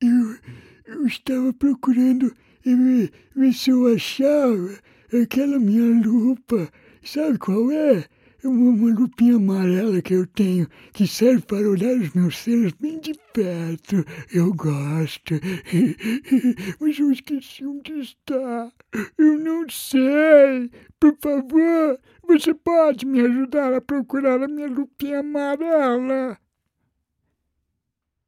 Eu, eu estava procurando ver, ver se eu achava aquela minha lupa. Sabe qual é? Uma, uma lupinha amarela que eu tenho que serve para olhar os meus selos bem de perto. Eu gosto. Mas eu esqueci onde está. Eu não sei. Por favor, você pode me ajudar a procurar a minha lupinha amarela?